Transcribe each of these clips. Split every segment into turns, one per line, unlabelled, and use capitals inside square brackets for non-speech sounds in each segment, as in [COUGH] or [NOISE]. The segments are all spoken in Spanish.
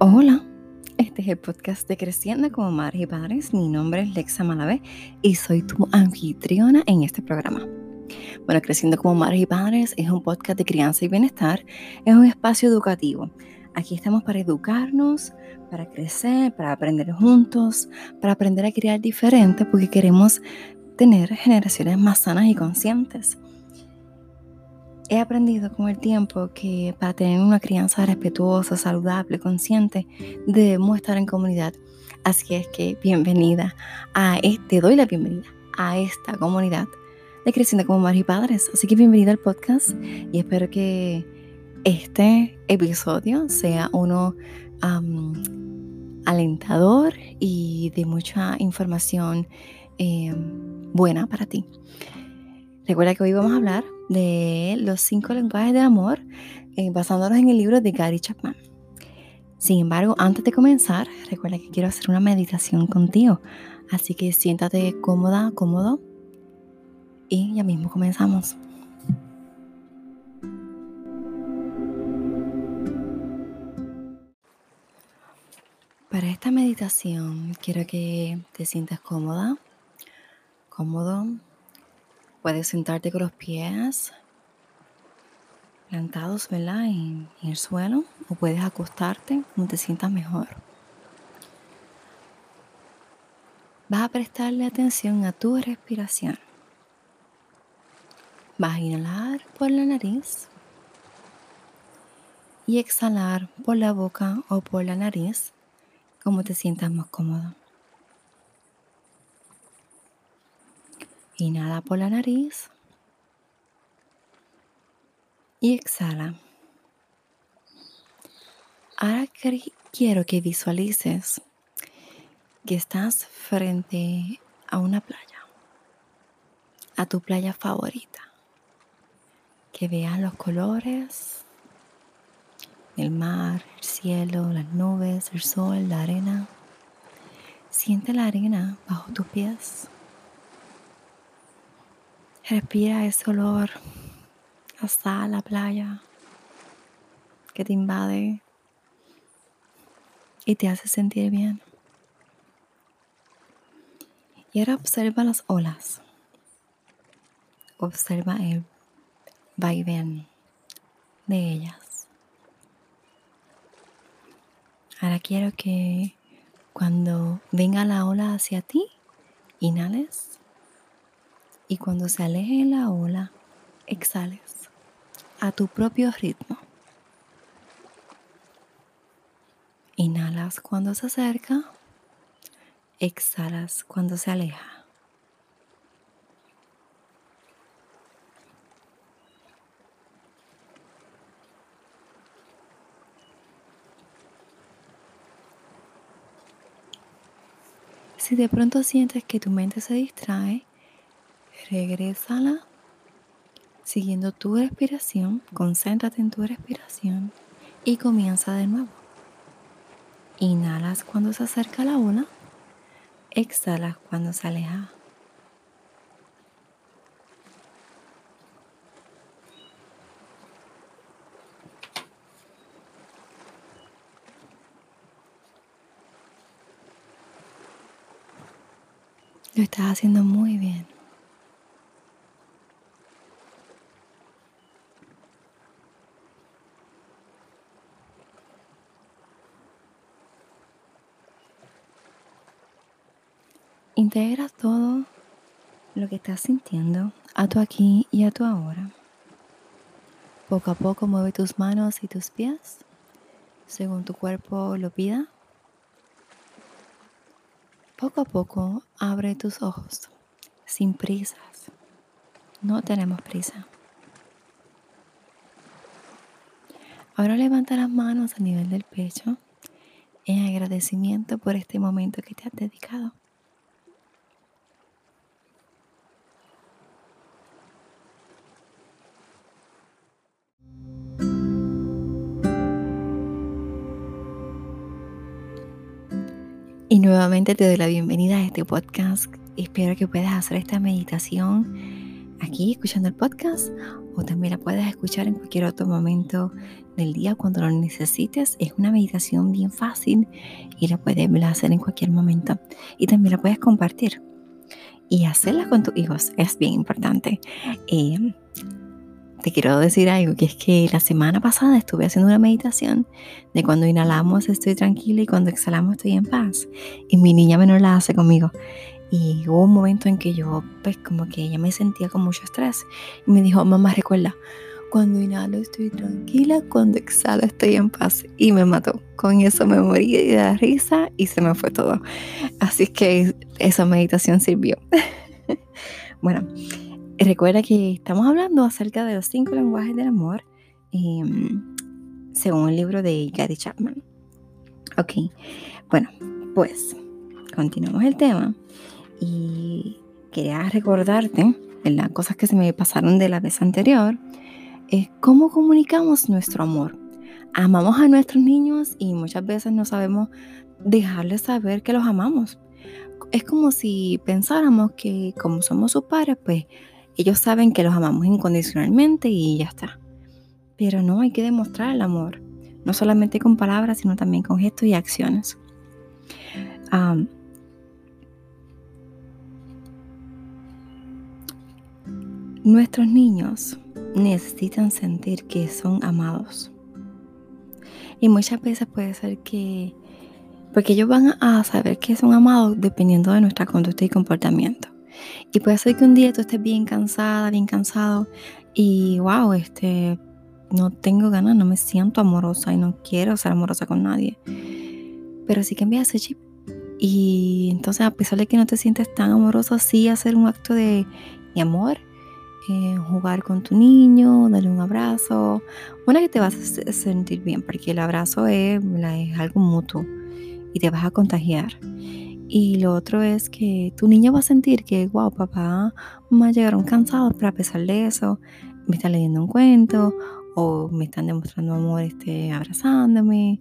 Hola, este es el podcast de Creciendo como Madres y Padres. Mi nombre es Lexa Malavé y soy tu anfitriona en este programa. Bueno, Creciendo como Madres y Padres es un podcast de crianza y bienestar, es un espacio educativo. Aquí estamos para educarnos, para crecer, para aprender juntos, para aprender a criar diferente, porque queremos tener generaciones más sanas y conscientes. He aprendido con el tiempo que para tener una crianza respetuosa, saludable, consciente, debemos estar en comunidad. Así es que bienvenida a, te doy la bienvenida a esta comunidad de Creciendo como Madres y Padres. Así que bienvenida al podcast y espero que este episodio sea uno alentador y de mucha información eh, buena para ti. Recuerda que hoy vamos a hablar de los cinco lenguajes del amor eh, basándonos en el libro de Gary Chapman. Sin embargo, antes de comenzar, recuerda que quiero hacer una meditación contigo. Así que siéntate cómoda, cómodo. Y ya mismo comenzamos. Para esta meditación quiero que te sientas cómoda, cómodo, Puedes sentarte con los pies plantados, ¿verdad? En, el suelo o puedes acostarte como te sientas mejor. Vas a prestarle atención a tu respiración. Vas a inhalar por la nariz y exhalar por la boca o por la nariz como te sientas más cómodo. Inhala por la nariz y exhala. Ahora quiero que visualices que estás frente a una playa, a tu playa favorita. Que veas los colores, el mar, el cielo, las nubes, el sol, la arena. Siente la arena bajo tus pies. Respira ese olor hasta la playa que te invade y te hace sentir bien. Y ahora observa las olas. Observa el vaivén de ellas. Ahora quiero que cuando venga la ola hacia ti, inhales y cuando se aleje la ola, exhales a tu propio ritmo. Inhalas cuando se acerca, exhalas cuando se aleja. Si de pronto sientes que tu mente se distrae, regrésala siguiendo tu respiración, concéntrate en tu respiración y comienza de nuevo. Inhalas cuando se acerca la ola, exhalas cuando se aleja. Lo estás haciendo muy bien. Integra todo lo que estás sintiendo a tu aquí y a tu ahora. Poco a poco mueve tus manos y tus pies según tu cuerpo lo pida. Poco a poco abre tus ojos sin prisas. No tenemos prisa. Ahora levanta las manos a nivel del pecho en agradecimiento por este momento que te has dedicado. Nuevamente te doy la bienvenida a este podcast. Espero que puedas hacer esta meditación aquí escuchando el podcast o también la puedas escuchar en cualquier otro momento del día cuando lo necesites. Es una meditación bien fácil y la puedes hacer en cualquier momento. Y también la puedes compartir. Y hacerla con tus hijos es bien importante. Eh, te quiero decir algo, que es que la semana pasada estuve haciendo una meditación de cuando inhalamos estoy tranquila y cuando exhalamos estoy en paz. Y mi niña menor la hace conmigo. Y hubo un momento en que yo, pues como que ella me sentía con mucho estrés. Y me dijo, mamá, recuerda, cuando inhalo estoy tranquila, cuando exhalo estoy en paz. Y me mató. Con eso me morí de la risa y se me fue todo. Así que esa meditación sirvió. [LAUGHS] bueno, recuerda que estamos hablando acerca de los cinco lenguajes del amor, em, según el libro de Gary Chapman. Ok, bueno, pues continuamos el tema y quería recordarte las cosas que se me pasaron de la vez anterior es cómo comunicamos nuestro amor. Amamos a nuestros niños y muchas veces no sabemos dejarles saber que los amamos. Es como si pensáramos que como somos sus padres, pues ellos saben que los amamos incondicionalmente y ya está. Pero no, hay que demostrar el amor, no solamente con palabras, sino también con gestos y acciones. nuestros niños necesitan sentir que son amados. Y muchas veces puede ser que, porque ellos van a saber que son amados dependiendo de nuestra conducta y comportamiento. Y puede ser que un día tú estés bien cansada, bien cansado y wow, este, no tengo ganas, no me siento amorosa y no quiero ser amorosa con nadie. Pero sí que envía ese chip. Y entonces a pesar de que no te sientes tan amoroso, sí hacer un acto de, de amor jugar con tu niño, darle un abrazo. Una que te vas a sentir bien, porque el abrazo es, es algo mutuo y te vas a contagiar. Y lo otro es que tu niño va a sentir que, wow, papá, mamá llegaron cansados, pero a pesar de eso, me están leyendo un cuento o me están demostrando amor este, abrazándome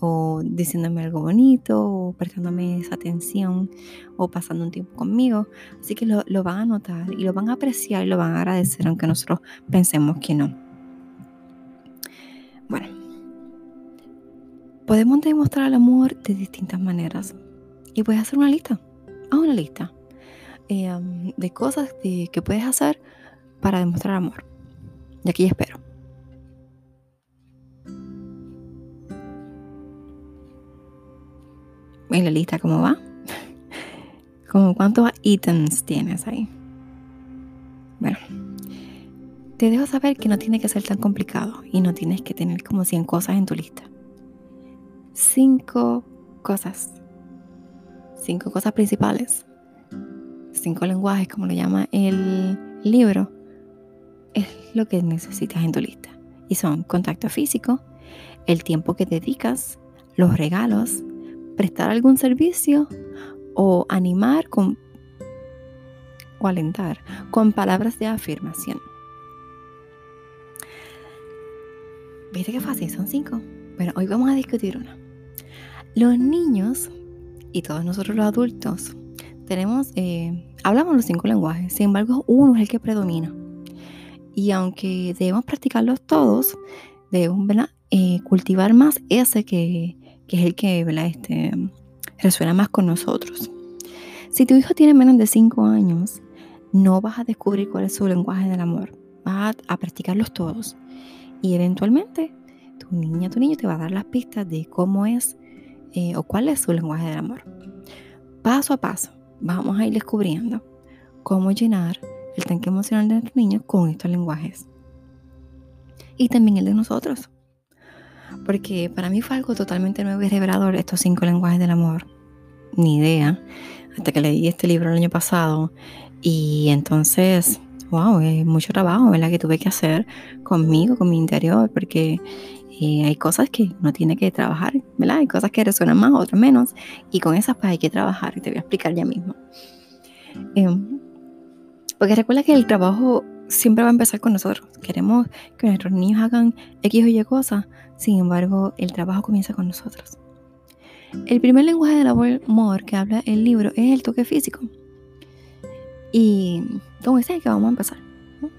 o diciéndome algo bonito, o prestándome esa atención, o pasando un tiempo conmigo. Así que lo, lo, van a notar y lo van a apreciar y lo van a agradecer, aunque nosotros pensemos que no. Bueno, podemos demostrar el amor de distintas maneras. Y puedes hacer una lista, haz una lista eh, de cosas que puedes hacer para demostrar amor. Y aquí espero. en la lista cómo va. [LAUGHS] Como cuántos ítems tienes ahí. Bueno, te dejo saber que no tiene que ser tan complicado y no tienes que tener como 100 cosas en tu lista. Cinco cosas. Cinco cosas principales. Cinco lenguajes, como lo llama el libro, es lo que necesitas en tu lista. Y son contacto físico, el tiempo que dedicas, los regalos, prestar algún servicio o animar con, o alentar con palabras de afirmación. ¿Viste qué fácil? Son cinco. Bueno, hoy vamos a discutir una. Los niños y todos nosotros los adultos tenemos, eh, hablamos los cinco lenguajes, sin embargo uno es el que predomina. Y aunque debemos practicarlos todos, debemos eh, cultivar más ese que, que es el que Este, resuena más con nosotros. Si tu hijo tiene menos de 5 años, no vas a descubrir cuál es su lenguaje del amor. Vas a, practicarlos todos. Y eventualmente tu niña, tu niño te va a dar las pistas de cómo es eh, o cuál es su lenguaje del amor. Paso a paso, vamos a ir descubriendo cómo llenar el tanque emocional de nuestro niño con estos lenguajes. Y también el de nosotros porque para mí fue algo totalmente nuevo y revelador estos cinco lenguajes del amor. Ni idea, hasta que leí este libro el año pasado y entonces, wow, es mucho trabajo, ¿verdad? Que tuve que hacer conmigo, con mi interior, porque eh, hay cosas que uno tiene que trabajar, ¿verdad? Hay cosas que resuenan más, otras menos, y con esas pues hay que trabajar, te voy a explicar ya mismo. Em, porque recuerda que el trabajo siempre va a empezar con nosotros. Queremos que nuestros niños hagan X o Y cosas, sin embargo, el trabajo comienza con nosotros. El primer lenguaje del amor que habla el libro es el toque físico. Y con ese es que vamos a empezar. Bueno,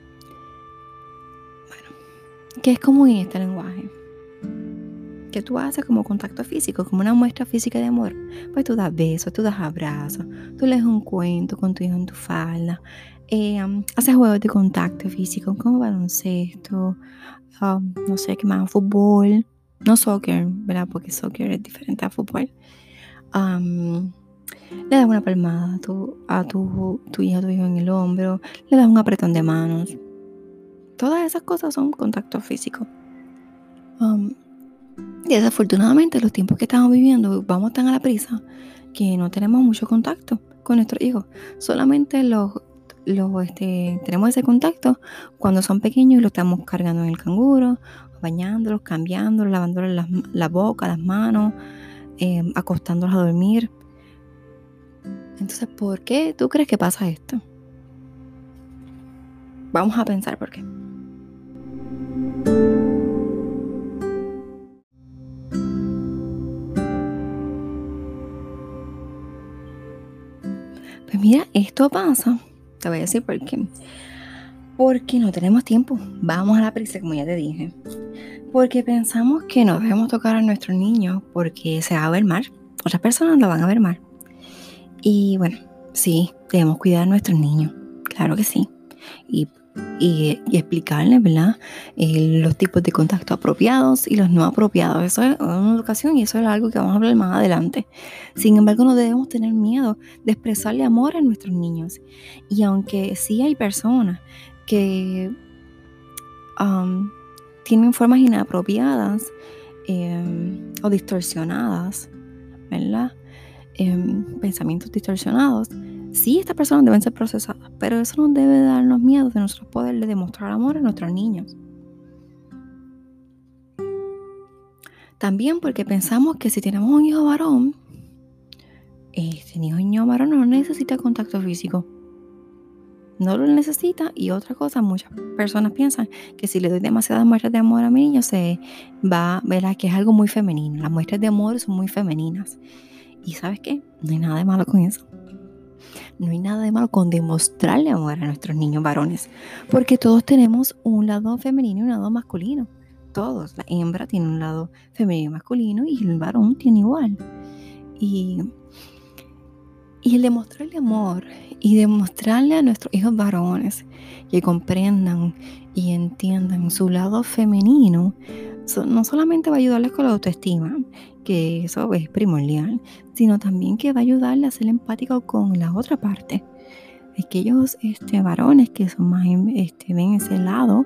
¿qué es común en este lenguaje? Que tú haces como contacto físico, como una muestra física de amor. Pues tú das besos, tú das abrazos, tú lees un cuento con tu hijo en tu falda, eh, haces juegos de contacto físico como baloncesto, no sé qué más, fútbol, no soccer, ¿verdad? Porque soccer es diferente a fútbol. le das una palmada a tu, a tu, hija, tu hijo en el hombro, le das un apretón de manos. Todas esas cosas son contacto físico. Desafortunadamente, los tiempos que estamos viviendo, vamos tan a la prisa que no tenemos mucho contacto con nuestros hijos. Solamente los, este, tenemos ese contacto cuando son pequeños y los estamos cargando en el canguro, bañándolos, cambiándolos, lavándoles la, boca, las manos, eh, acostándolos a dormir. Entonces, ¿por qué tú crees que pasa esto? Vamos a pensar por qué. Mira, esto pasa, te voy a decir por qué. Porque no tenemos tiempo. Vamos a la prisa, como ya te dije. Porque pensamos que no debemos tocar a nuestros niños porque se va a ver mal. Otras personas lo van a ver mal. Y bueno, sí, debemos cuidar a nuestros niños. Claro que sí. Y y, explicarles, ¿verdad? Eh, los tipos de contacto apropiados y los no apropiados. Eso es una educación y eso es algo que vamos a hablar más adelante. Sin embargo, no debemos tener miedo de expresarle amor a nuestros niños. Y aunque sí hay personas que um, tienen formas inapropiadas em, o distorsionadas, ¿verdad? Em, pensamientos distorsionados, Sí, estas personas deben ser procesadas, pero eso no debe darnos miedo de nosotros poderle demostrar amor a nuestros niños. También porque pensamos que si tenemos un hijo varón, este niño varón no necesita contacto físico. No lo necesita y otra cosa, muchas personas piensan que si le doy demasiadas muestras de amor a mi niño se va a ver que es algo muy femenino. Las muestras de amor son muy femeninas. Y sabes qué, no hay nada de malo con eso. No hay nada de malo con demostrarle amor a nuestros niños varones, porque todos tenemos un lado femenino y un lado masculino. Todos, la hembra tiene un lado femenino y masculino y el varón tiene igual. Y, y el demostrarle amor y demostrarle a nuestros hijos varones que comprendan y entiendan su lado femenino, no solamente va a ayudarles con la autoestima, que eso es primordial, sino también que va a ayudarle a ser empático con la otra parte. Aquellos este, varones que son más, este, ven ese lado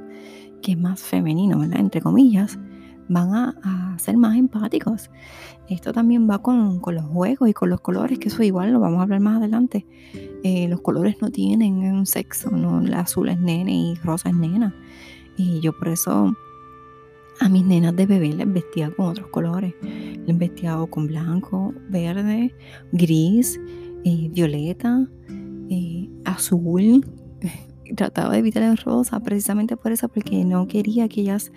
que es más femenino, ¿verdad? Entre comillas, van a, ser más empáticos. Esto también va con, los juegos y con los colores, que eso igual lo vamos a hablar más adelante. Eh, los colores no tienen un sexo, ¿no? El azul es nene y rosa es nena. Y yo por eso a mis nenas de bebé les vestía con otros colores. Les vestía con blanco, verde, gris, eh, violeta, eh, azul. [LAUGHS] Trataba de evitar el rosa precisamente por eso, porque no quería que ellas,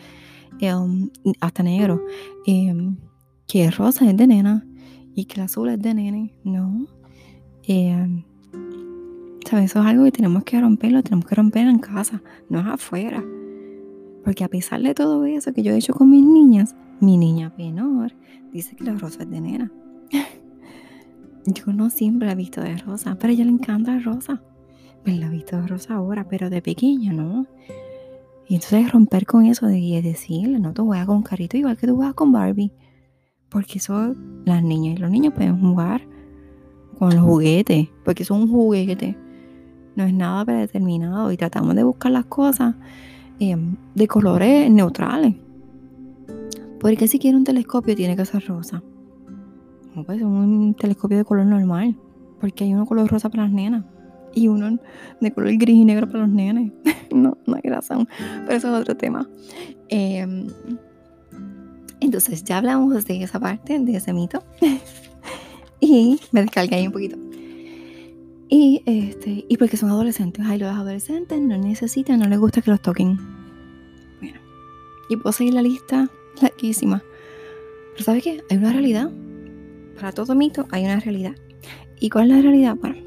em, hasta negro, em, que el rosa es de nena y que el azul es de nene. No. Em, ¿Sabes? Eso es algo que tenemos que romperlo, tenemos que romper en casa, no es afuera. Porque a pesar de todo eso que yo he hecho con mis niñas, mi niña menor dice que la rosa es de nena. [LAUGHS] yo no siempre la he visto de rosa, pero a ella le encanta la rosa. Me la he visto de rosa ahora, pero de pequeña, ¿no? Y entonces romper con eso de decirle, no, tú juegas con carrito igual que tú juegas con Barbie. Porque eso, las niñas y los niños pueden jugar con los juguetes, porque son un juguete. No es nada predeterminado y tratamos de buscar las cosas Em, de colores neutrales. Porque si quiere un telescopio tiene que ser rosa. No puede ser un telescopio de color normal. Porque hay uno color rosa para las nenas. Y uno de color gris y negro para los nenes. [LAUGHS] no, no hay razón. Pero eso es otro tema. Em, entonces ya hablamos de esa parte, de ese mito. [LAUGHS] y me descargué ahí un poquito. Y, este, y porque son adolescentes. Ay, los adolescentes no necesitan, no les gusta que los toquen. Bueno, y puedo seguir la lista larguísima. Pero ¿sabes qué? Hay una realidad. Para todo mito hay una realidad. ¿Y cuál es la realidad? Bueno,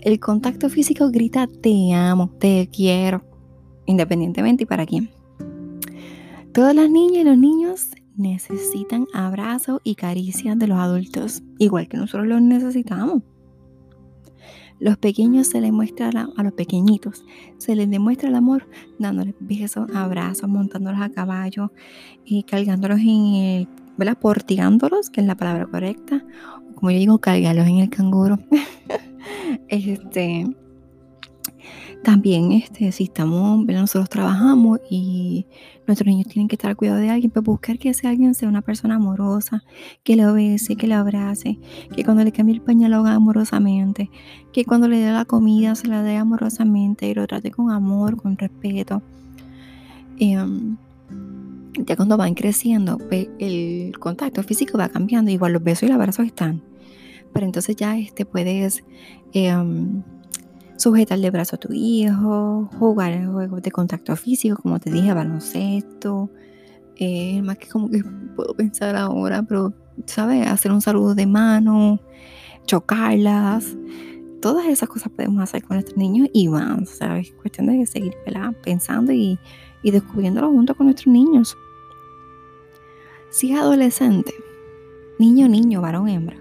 el contacto físico grita te amo, te quiero, independientemente y para quién. Todas las niñas y los niños necesitan abrazos y caricias de los adultos, igual que nosotros los necesitamos. Los pequeños se les muestra a los pequeñitos, se les demuestra el amor dándoles besos, abrazos, montándolos a caballo y cargándolos en el, ¿verdad? Portigándolos, que es la palabra correcta, como yo digo, cargarlos en el canguro. [LAUGHS] este, también, este, si estamos, nosotros trabajamos y nuestros niños tienen que estar al cuidado de alguien, pues buscar que ese alguien sea una persona amorosa, que le obedece, que le abrace, que cuando le cambie el pañal lo haga amorosamente, que cuando le dé la comida se la dé amorosamente y lo trate con amor, con respeto. Em, ya cuando van creciendo, pues, el contacto físico va cambiando, igual los besos y los abrazos están. Pero entonces ya este puedes em, sujetarle el brazo a tu hijo, jugar juegos de contacto físico, como te dije, baloncesto. Eh, más que como que [LAUGHS] puedo pensar ahora, pero, ¿sabes? Hacer un saludo de mano, chocarlas. Todas esas cosas podemos hacer con nuestros niños y van, ¿sabes? Cuestión de seguir pensando y, y descubriéndolo junto con nuestros niños. Si es adolescente, niño, niño, varón, hembra,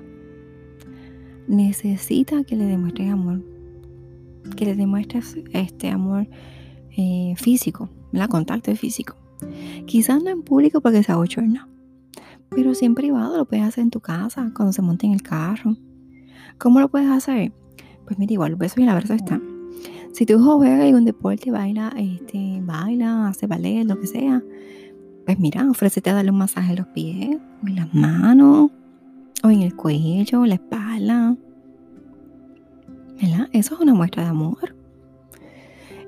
necesita que le demuestres amor que le demuestres este amor eh, físico, la contacto físico. Quizás no en público porque se no pero si en privado lo puedes hacer en tu casa, cuando se monte en el carro. ¿Cómo lo puedes hacer? Pues mira, igual los besos y la verdad están. Si tu hijo juega algún deporte, baila, este, baila, hace ballet, lo que sea, pues mira, ofrécete a darle un masaje en los pies, o en las manos, o en el cuello, o la espalda. Eso es una muestra de amor.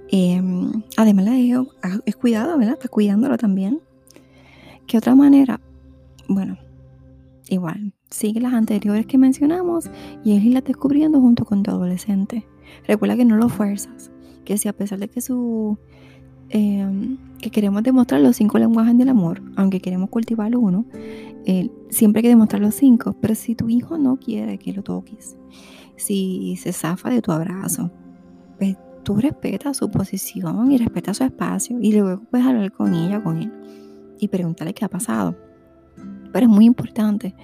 Em, además, le digo, es cuidado, ¿verdad? Está cuidándolo también. ¿Qué otra manera? Bueno, igual, sigue las anteriores que mencionamos y es irlas descubriendo junto con tu adolescente. Recuerda que no lo fuerzas, que si a pesar de que su em, que queremos demostrar los cinco lenguajes del amor, aunque queremos cultivar uno, siempre hay que demostrar los cinco. Pero si tu hijo no quiere que lo toques, si se zafa de tu abrazo, pues tú respetas su posición y respetas su espacio y luego puedes hablar con ella con él y preguntarle qué ha pasado. Pero es muy importante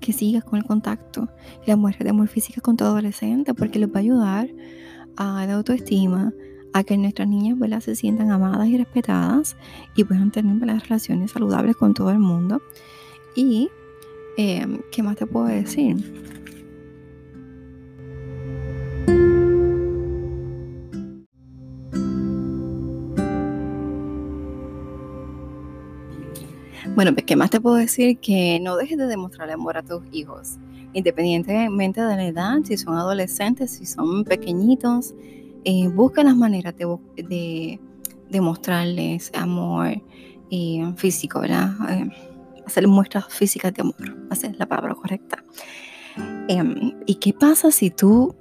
que sigas con el contacto la muestra de amor física con tu adolescente porque les va a ayudar a la autoestima, a que nuestras niñas se sientan amadas y respetadas y puedan tener relaciones saludables con todo el mundo. Y, eh, ¿qué más te puedo decir? Bueno, pues, ¿qué más te puedo decir? Que no dejes de demostrarle amor a tus hijos, independientemente de la edad, si son adolescentes, si son pequeñitos, eh, busca las maneras de, demostrarles amor eh, físico, ¿verdad? Eh, hacer muestras físicas de amor, es la palabra correcta. Em, ¿Y qué pasa si tú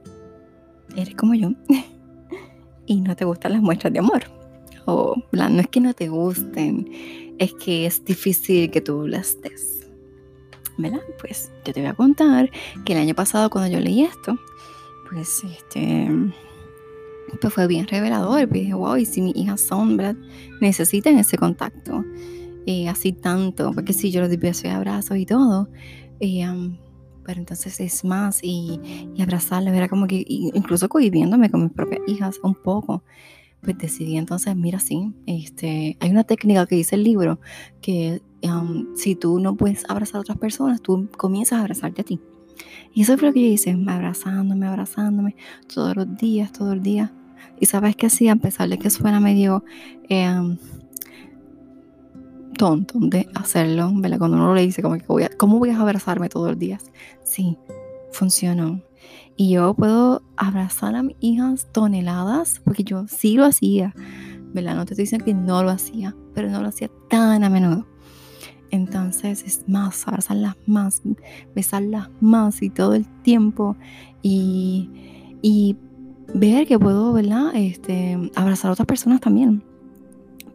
eres como yo [LAUGHS] y no te gustan las muestras de amor? O no es que no te gusten, es que es difícil que tú las des. ¿Verdad? Pues yo te voy a contar que el año pasado cuando yo leí esto, pues este pues fue bien revelador. Pues dije, wow, y si mis hijas son, ¿verdad? Necesitan ese contacto. Eh, así tanto, porque si yo los di besos y abrazos y todo, eh, pero entonces es más y, y abrazarles, era como que incluso conviviéndome con mis propias hijas un poco pues decidí entonces, mira, sí, este, hay una técnica que dice el libro que si tú no puedes abrazar a otras personas, tú comienzas a abrazarte a ti. Y eso fue lo que yo hice, abrazándome, abrazándome, todos los días, todo el día. Y sabes que sí, a pesar de que suena medio em, tonto de hacerlo, ¿verdad? Cuando uno le dice, como que voy a, ¿cómo voy a abrazarme todos los días? Sí, funcionó. Y yo puedo abrazar a mis hijas toneladas, porque yo sí lo hacía, ¿verdad? No te estoy diciendo que no lo hacía, pero no lo hacía tan a menudo. Entonces es más, abrazarlas más, besarlas más y todo el tiempo. Y, y ver que puedo, ¿verdad? Este, abrazar a otras personas también.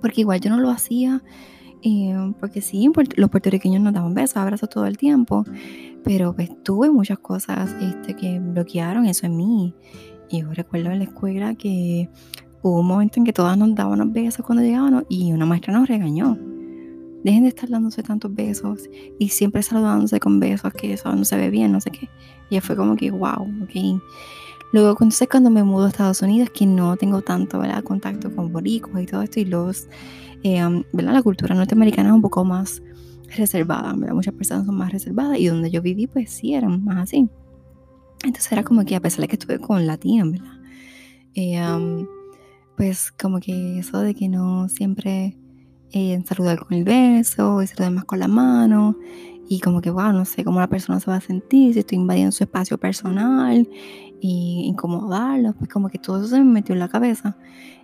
Porque igual yo no lo hacía, eh, porque sí, los puertorriqueños nos daban besos, abrazos todo el tiempo. Pero pues tuve muchas cosas este, que bloquearon eso en mí. Y yo recuerdo en la escuela que hubo un momento en que todas nos dábamos besos cuando llegábamos y una maestra nos regañó. dejen de estar dándose tantos besos y siempre saludándose con besos, que eso no se ve bien, no sé qué. Y fue como que, wow, ok. Luego, entonces cuando me mudo a Estados Unidos, que no tengo tanto contacto con boricos y todo esto, y los, eh, ¿verdad? la cultura norteamericana es un poco más reservada, ¿verdad? muchas personas son más reservadas, y donde yo viví, pues sí, eran más así. Entonces era como que a pesar de que estuve con ¿verdad? Eh, um, pues como que eso de que no siempre eh, saludar con el beso y saludar más con la mano y como que, wow, no sé cómo la persona se va a sentir, si estoy invadiendo su espacio personal y incomodarlo, pues como que todo eso se me metió en la cabeza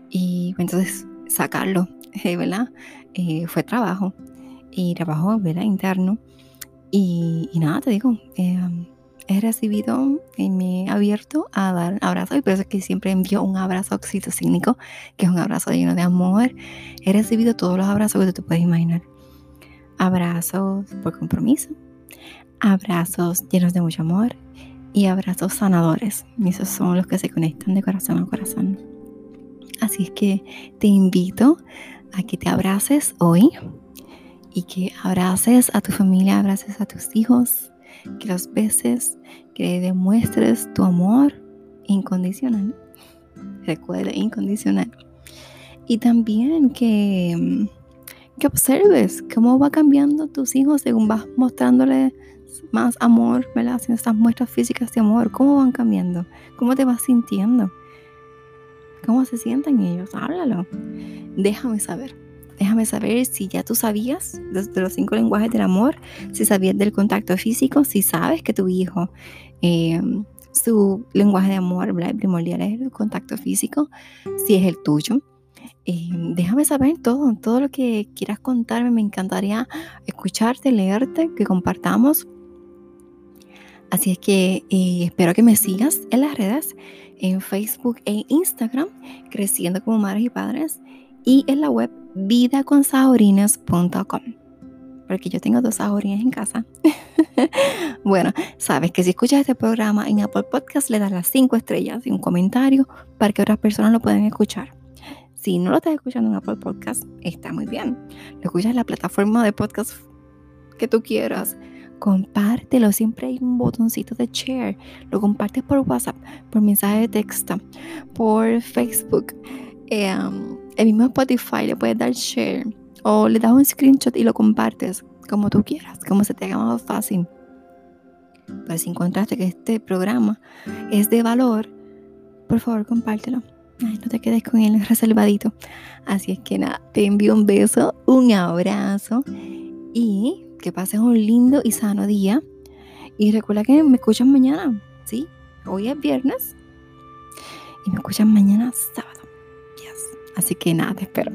y entonces sacarlo, ¿verdad? Eh, fue trabajo y trabajo, ¿verdad? Interno y, nada, te digo, eh, he recibido y me he abierto a dar abrazos y por eso es que siempre envío un abrazo oxitocínico, que es un abrazo lleno de amor. He recibido todos los abrazos que tú te puedes imaginar. Abrazos por compromiso, abrazos llenos de mucho amor y abrazos sanadores. Y esos son los que se conectan de corazón a corazón. Así es que te invito a que te abraces hoy y que abraces a tu familia, abraces a tus hijos, que los beses, que demuestres tu amor incondicional. Recuerda, incondicional. Y también que, que observes cómo va cambiando tus hijos según vas mostrándoles más amor, ¿verdad? Haciendo estas muestras físicas de amor. ¿Cómo van cambiando? ¿Cómo te vas sintiendo? ¿Cómo se sienten ellos? Háblalo. Déjame saber. Déjame saber si ya tú sabías de los cinco lenguajes del amor, si sabías del contacto físico, si sabes que tu hijo, eh, su lenguaje de amor primordial es el contacto físico, si es el tuyo. Eh, déjame saber todo, todo lo que quieras contarme. Me encantaría escucharte, leerte, que compartamos. Así es que eh, espero que me sigas en las redes, en Facebook e Instagram, creciendo como madres y padres, y en la web vidaconsahorines.com. Porque yo tengo dos sahorines en casa. [LAUGHS] bueno, sabes que si escuchas este programa en Apple Podcast, le das las cinco estrellas y un comentario para que otras personas lo puedan escuchar. Si no lo estás escuchando en Apple Podcast, está muy bien. Lo escuchas en la plataforma de podcast que tú quieras. Compártelo, siempre hay un botoncito de share. Lo compartes por WhatsApp, por mensaje de texto, por Facebook. Eh, el mismo Spotify le puedes dar share o le das un screenshot y lo compartes como tú quieras, como se te haga más fácil. Pero si encontraste que este programa es de valor, por favor compártelo. no te quedes con él reservadito. Así es que nada, te envío un beso, un abrazo y que pases un lindo y sano día. Y recuerda que me escuchas mañana, ¿sí? Hoy es viernes y me escuchas mañana sábado. Así que nada, te espero.